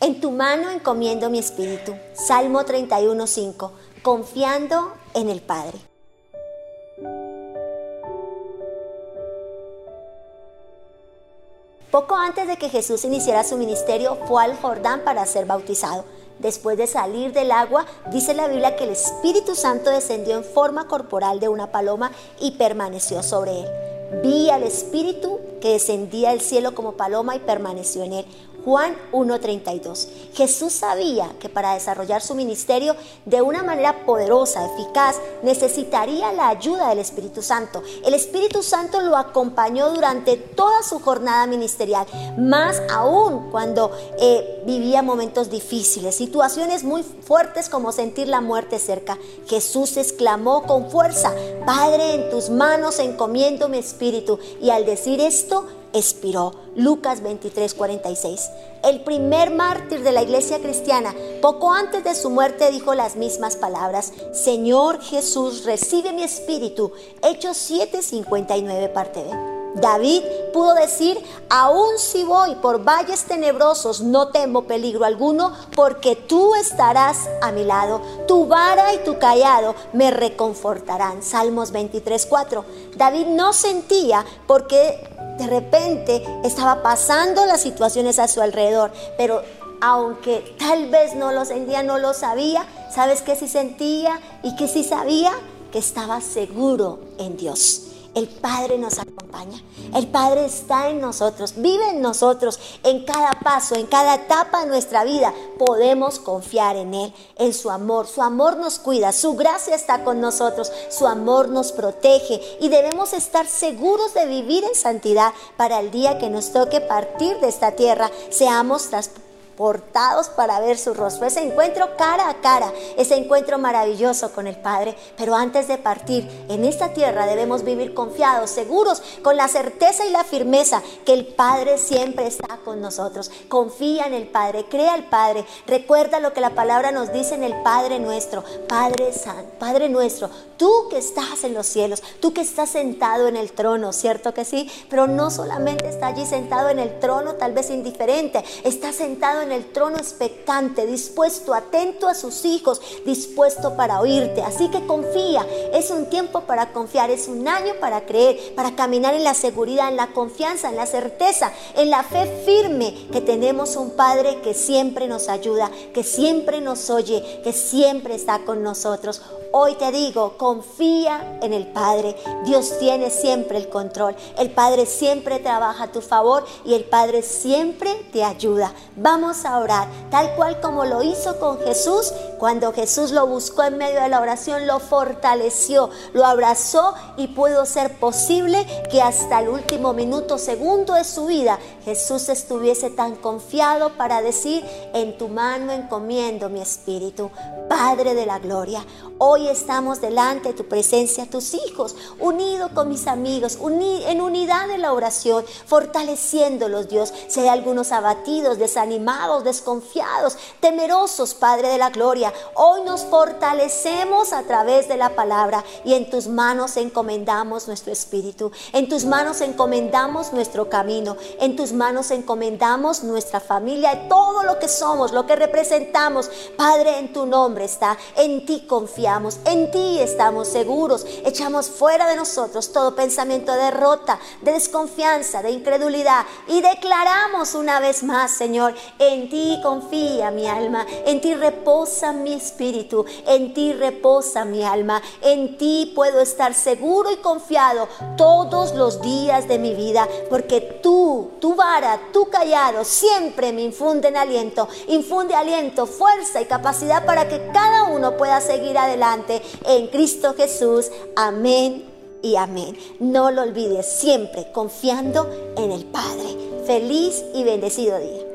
En tu mano encomiendo mi espíritu. Salmo 31.5. Confiando en el Padre. Poco antes de que Jesús iniciara su ministerio, fue al Jordán para ser bautizado. Después de salir del agua, dice la Biblia que el Espíritu Santo descendió en forma corporal de una paloma y permaneció sobre él. Vi al Espíritu que descendía del cielo como paloma y permaneció en él. Juan 1.32. Jesús sabía que para desarrollar su ministerio de una manera poderosa, eficaz, necesitaría la ayuda del Espíritu Santo. El Espíritu Santo lo acompañó durante toda su jornada ministerial, más aún cuando eh, vivía momentos difíciles, situaciones muy fuertes como sentir la muerte cerca. Jesús exclamó con fuerza, Padre, en tus manos encomiendo mi espíritu. Y al decir esto, expiró. Lucas 23, 46. El primer mártir de la iglesia cristiana, poco antes de su muerte, dijo las mismas palabras, Señor Jesús, recibe mi espíritu. Hechos 7, 59, parte B. David pudo decir, aun si voy por valles tenebrosos, no temo peligro alguno, porque tú estarás a mi lado. Tu vara y tu callado me reconfortarán. Salmos 23, 4. David no sentía porque de repente estaba pasando las situaciones a su alrededor, pero aunque tal vez no lo sentía, no lo sabía, ¿sabes qué sí sentía y qué sí sabía? Que estaba seguro en Dios. El Padre nos acompaña. El Padre está en nosotros, vive en nosotros. En cada paso, en cada etapa de nuestra vida, podemos confiar en Él, en su amor. Su amor nos cuida, su gracia está con nosotros, su amor nos protege y debemos estar seguros de vivir en santidad para el día que nos toque partir de esta tierra. Seamos transportados portados para ver su rostro, ese encuentro cara a cara, ese encuentro maravilloso con el Padre. Pero antes de partir en esta tierra debemos vivir confiados, seguros, con la certeza y la firmeza que el Padre siempre está con nosotros. Confía en el Padre, crea al Padre, recuerda lo que la palabra nos dice en el Padre nuestro, Padre Santo, Padre nuestro, tú que estás en los cielos, tú que estás sentado en el trono, ¿cierto que sí? Pero no solamente está allí sentado en el trono, tal vez indiferente, está sentado en en el trono expectante, dispuesto, atento a sus hijos, dispuesto para oírte. Así que confía, es un tiempo para confiar, es un año para creer, para caminar en la seguridad, en la confianza, en la certeza, en la fe firme que tenemos un Padre que siempre nos ayuda, que siempre nos oye, que siempre está con nosotros. Hoy te digo, confía en el Padre. Dios tiene siempre el control. El Padre siempre trabaja a tu favor y el Padre siempre te ayuda. Vamos a orar, tal cual como lo hizo con Jesús. Cuando Jesús lo buscó en medio de la oración, lo fortaleció, lo abrazó y pudo ser posible que hasta el último minuto, segundo de su vida, Jesús estuviese tan confiado para decir, en tu mano encomiendo mi espíritu. Padre de la gloria, hoy estamos delante de tu presencia, tus hijos, unidos con mis amigos, en unidad de la oración, fortaleciéndolos, Dios. Si hay algunos abatidos, desanimados, desconfiados, temerosos, Padre de la gloria, hoy nos fortalecemos a través de la palabra y en tus manos encomendamos nuestro espíritu, en tus manos encomendamos nuestro camino, en tus manos encomendamos nuestra familia, todo lo que somos, lo que representamos, Padre, en tu nombre está, en ti confiamos, en ti estamos seguros, echamos fuera de nosotros todo pensamiento de derrota, de desconfianza, de incredulidad. Y declaramos una vez más, Señor, en ti confía mi alma, en ti reposa mi espíritu, en ti reposa mi alma, en ti puedo estar seguro y confiado todos los días de mi vida, porque tú, tu vara, tu callado siempre me infunden aliento, infunde aliento, fuerza y capacidad para que cada uno pueda seguir adelante en Cristo Jesús. Amén y amén. No lo olvides, siempre confiando en el Padre. Feliz y bendecido día.